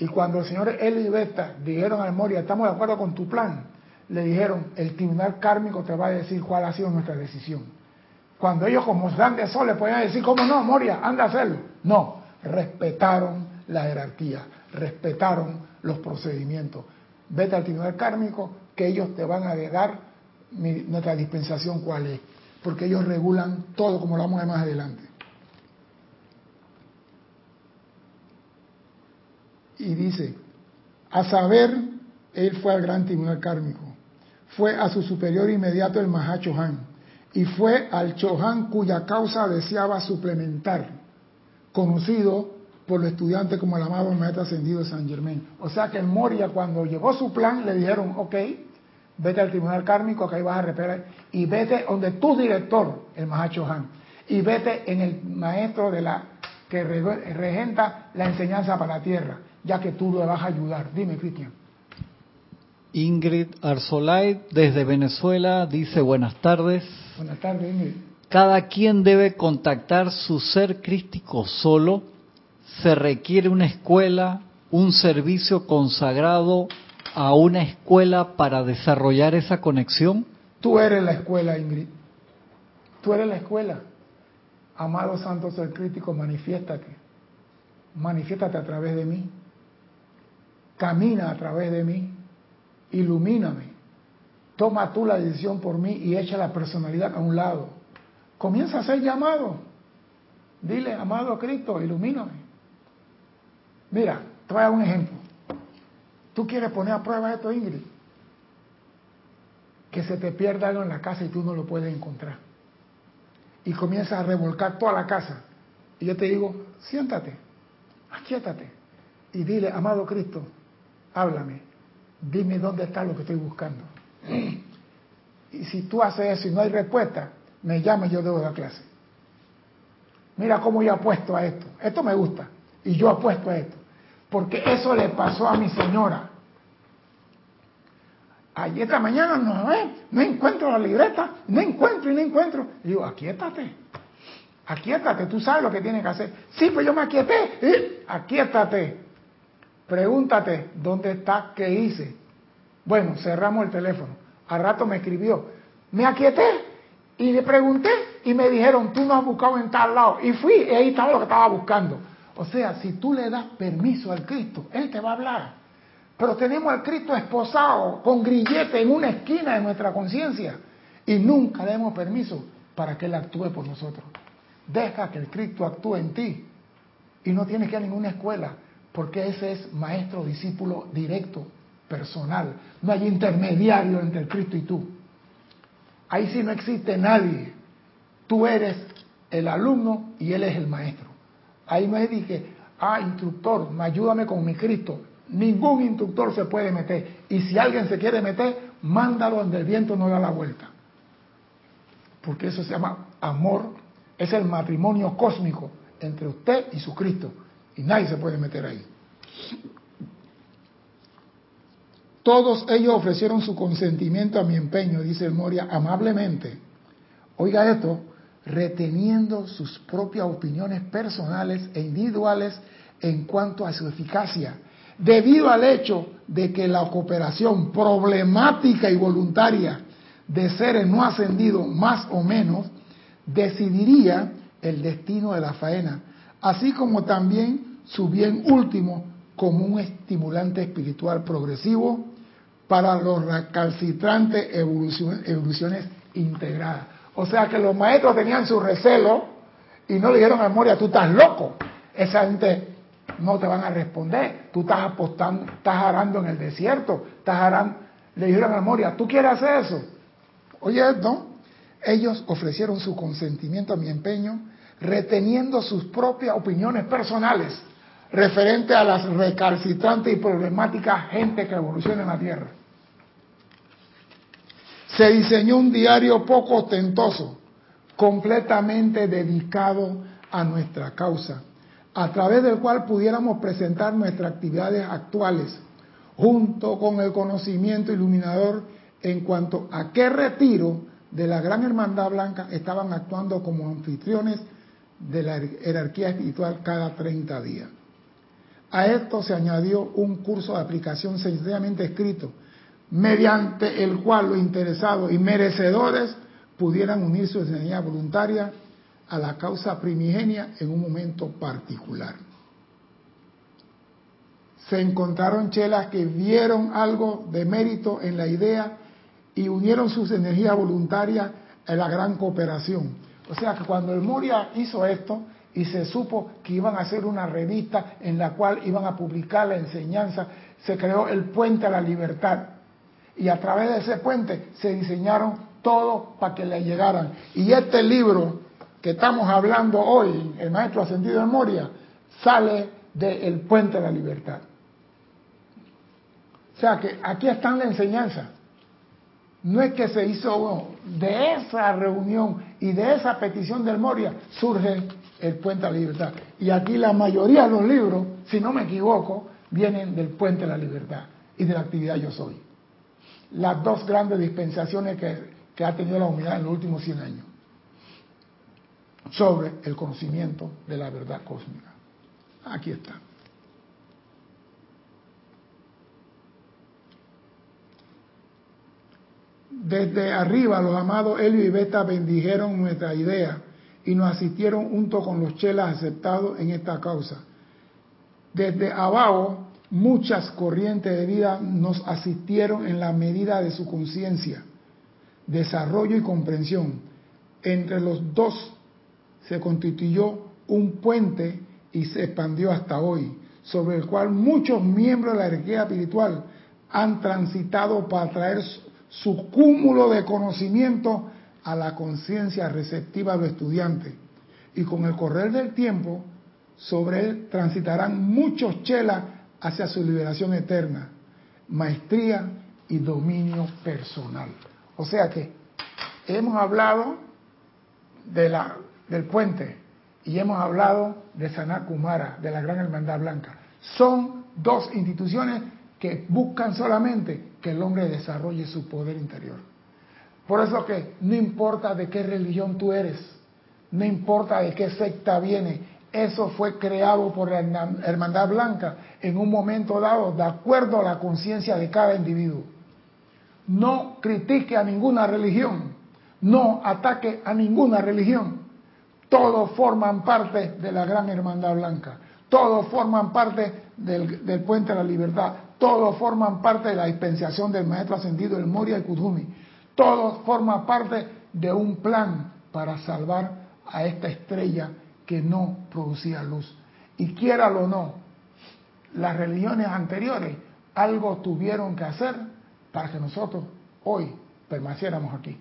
Y cuando los señores Eli y Beta dijeron a Moria, estamos de acuerdo con tu plan, le dijeron, el tribunal kármico te va a decir cuál ha sido nuestra decisión. Cuando ellos como grandes sol le podían decir, ¿cómo no, Moria? Anda a hacerlo. No, respetaron la jerarquía, respetaron los procedimientos. Vete al tribunal kármico que ellos te van a dar nuestra dispensación cuál es, porque ellos regulan todo como lo vamos a ver más adelante. Y dice, a saber, él fue al gran tribunal kármico, fue a su superior inmediato el Mahacho Han, y fue al Chohan cuya causa deseaba suplementar, conocido por los estudiantes como el amado maestro ascendido de San Germain. O sea que el Moria cuando llegó su plan le dijeron, ok, vete al tribunal kármico que ahí vas a reparar y vete donde tu director, el Mahacho Han, y vete en el maestro de la que regenta la enseñanza para la tierra, ya que tú le vas a ayudar. Dime, Cristian. Ingrid Arsolay desde Venezuela dice buenas tardes. Buenas tardes, Ingrid. Cada quien debe contactar su ser crístico solo. Se requiere una escuela, un servicio consagrado a una escuela para desarrollar esa conexión. Tú eres la escuela, Ingrid. Tú eres la escuela. Amado Santo Ser Crítico, manifiéstate. Manifiéstate a través de mí. Camina a través de mí ilumíname. Toma tú la decisión por mí y echa la personalidad a un lado. Comienza a ser llamado. Dile, amado Cristo, ilumíname. Mira, te un ejemplo. Tú quieres poner a prueba esto, Ingrid. Que se te pierda algo en la casa y tú no lo puedes encontrar. Y comienzas a revolcar toda la casa. Y yo te digo, siéntate, aquíétate. Y dile, amado Cristo, háblame dime dónde está lo que estoy buscando. Y si tú haces eso y no hay respuesta, me llama y yo debo dar clase. Mira cómo yo apuesto a esto. Esto me gusta. Y yo apuesto a esto. Porque eso le pasó a mi señora. Ayer esta mañana no, no encuentro la libreta, no encuentro y no encuentro. Y digo, aquíétate, aquíétate, tú sabes lo que tienes que hacer. Sí, pues yo me aquieté, ¿eh? aquíétate. Pregúntate, ¿dónde está? ¿Qué hice? Bueno, cerramos el teléfono. Al rato me escribió. Me aquieté y le pregunté y me dijeron, tú no has buscado en tal lado. Y fui y ahí estaba lo que estaba buscando. O sea, si tú le das permiso al Cristo, Él te va a hablar. Pero tenemos al Cristo esposado con grillete en una esquina de nuestra conciencia y nunca le damos permiso para que Él actúe por nosotros. Deja que el Cristo actúe en ti y no tienes que ir a ninguna escuela porque ese es maestro discípulo directo, personal. No hay intermediario entre el Cristo y tú. Ahí sí no existe nadie. Tú eres el alumno y él es el maestro. Ahí no es de ah, instructor, ayúdame con mi Cristo. Ningún instructor se puede meter. Y si alguien se quiere meter, mándalo donde el viento no da la vuelta. Porque eso se llama amor. Es el matrimonio cósmico entre usted y su Cristo. Y nadie se puede meter ahí. Todos ellos ofrecieron su consentimiento a mi empeño, dice el Moria, amablemente. Oiga esto, reteniendo sus propias opiniones personales e individuales en cuanto a su eficacia, debido al hecho de que la cooperación problemática y voluntaria de seres no ascendidos más o menos decidiría el destino de la faena, así como también su bien último como un estimulante espiritual progresivo para los recalcitrantes evoluciones, integradas. O sea que los maestros tenían su recelo y no le dijeron a Moria, tú estás loco. Esa gente no te van a responder. Tú estás apostando, estás arando en el desierto, estás arando. Le dijeron a Moria, ¿tú quieres hacer eso? Oye, ¿no? Ellos ofrecieron su consentimiento a mi empeño, reteniendo sus propias opiniones personales referente a las recalcitrantes y problemáticas gente que evoluciona en la Tierra. Se diseñó un diario poco ostentoso, completamente dedicado a nuestra causa, a través del cual pudiéramos presentar nuestras actividades actuales, junto con el conocimiento iluminador en cuanto a qué retiro de la Gran Hermandad Blanca estaban actuando como anfitriones de la jerarquía espiritual cada 30 días. A esto se añadió un curso de aplicación sencillamente escrito, mediante el cual los interesados y merecedores pudieran unir su energía voluntaria a la causa primigenia en un momento particular. se encontraron chelas que vieron algo de mérito en la idea y unieron sus energías voluntarias en la gran cooperación. O sea que cuando el Moria hizo esto y se supo que iban a hacer una revista en la cual iban a publicar la enseñanza, se creó el puente a la libertad. Y a través de ese puente se diseñaron todo para que le llegaran. Y este libro que estamos hablando hoy, el Maestro Ascendido de Moria, sale del puente a la libertad. O sea que aquí está la enseñanza. No es que se hizo de esa reunión y de esa petición del Moria surge el Puente a la Libertad. Y aquí la mayoría de los libros, si no me equivoco, vienen del Puente a la Libertad y de la actividad Yo Soy. Las dos grandes dispensaciones que, que ha tenido la humanidad en los últimos 100 años sobre el conocimiento de la verdad cósmica. Aquí está. Desde arriba los amados Helio y Beta bendijeron nuestra idea y nos asistieron junto con los chelas aceptados en esta causa. Desde abajo muchas corrientes de vida nos asistieron en la medida de su conciencia, desarrollo y comprensión. Entre los dos se constituyó un puente y se expandió hasta hoy, sobre el cual muchos miembros de la energía espiritual han transitado para traer su cúmulo de conocimiento a la conciencia receptiva del estudiante. Y con el correr del tiempo, sobre él transitarán muchos chelas hacia su liberación eterna, maestría y dominio personal. O sea que hemos hablado de la, del puente y hemos hablado de Sanakumara, de la Gran Hermandad Blanca. Son dos instituciones que buscan solamente que el hombre desarrolle su poder interior. Por eso que no importa de qué religión tú eres, no importa de qué secta viene, eso fue creado por la Hermandad Blanca en un momento dado, de acuerdo a la conciencia de cada individuo. No critique a ninguna religión, no ataque a ninguna religión. Todos forman parte de la gran Hermandad Blanca, todos forman parte del, del Puente de la Libertad, todos forman parte de la dispensación del Maestro Ascendido, el Moria y Kudumi. Todos forman parte de un plan para salvar a esta estrella que no producía luz. Y quiéralo o no, las religiones anteriores algo tuvieron que hacer para que nosotros hoy permaneciéramos aquí.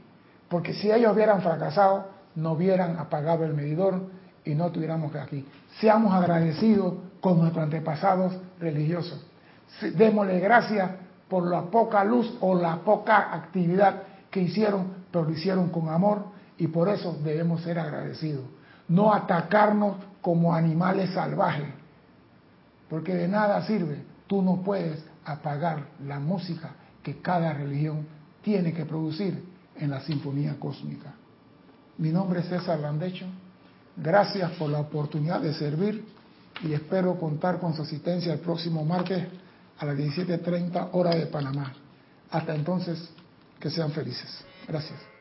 Porque si ellos hubieran fracasado, no hubieran apagado el medidor y no tuviéramos que aquí. Seamos agradecidos con nuestros antepasados religiosos démosle gracias por la poca luz o la poca actividad que hicieron, pero lo hicieron con amor y por eso debemos ser agradecidos. No atacarnos como animales salvajes, porque de nada sirve. Tú no puedes apagar la música que cada religión tiene que producir en la sinfonía cósmica. Mi nombre es César Landecho. Gracias por la oportunidad de servir y espero contar con su asistencia el próximo martes a las 17.30 hora de Panamá. Hasta entonces, que sean felices. Gracias.